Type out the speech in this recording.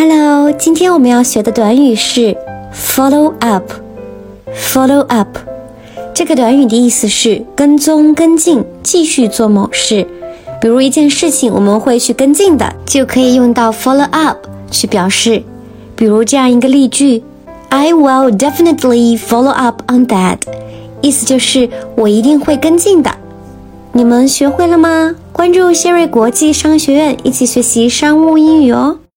Hello，今天我们要学的短语是 follow up。follow up 这个短语的意思是跟踪、跟进、继续做某事。比如一件事情我们会去跟进的，就可以用到 follow up 去表示。比如这样一个例句：I will definitely follow up on that。意思就是我一定会跟进的。你们学会了吗？关注谢瑞国际商学院，一起学习商务英语哦。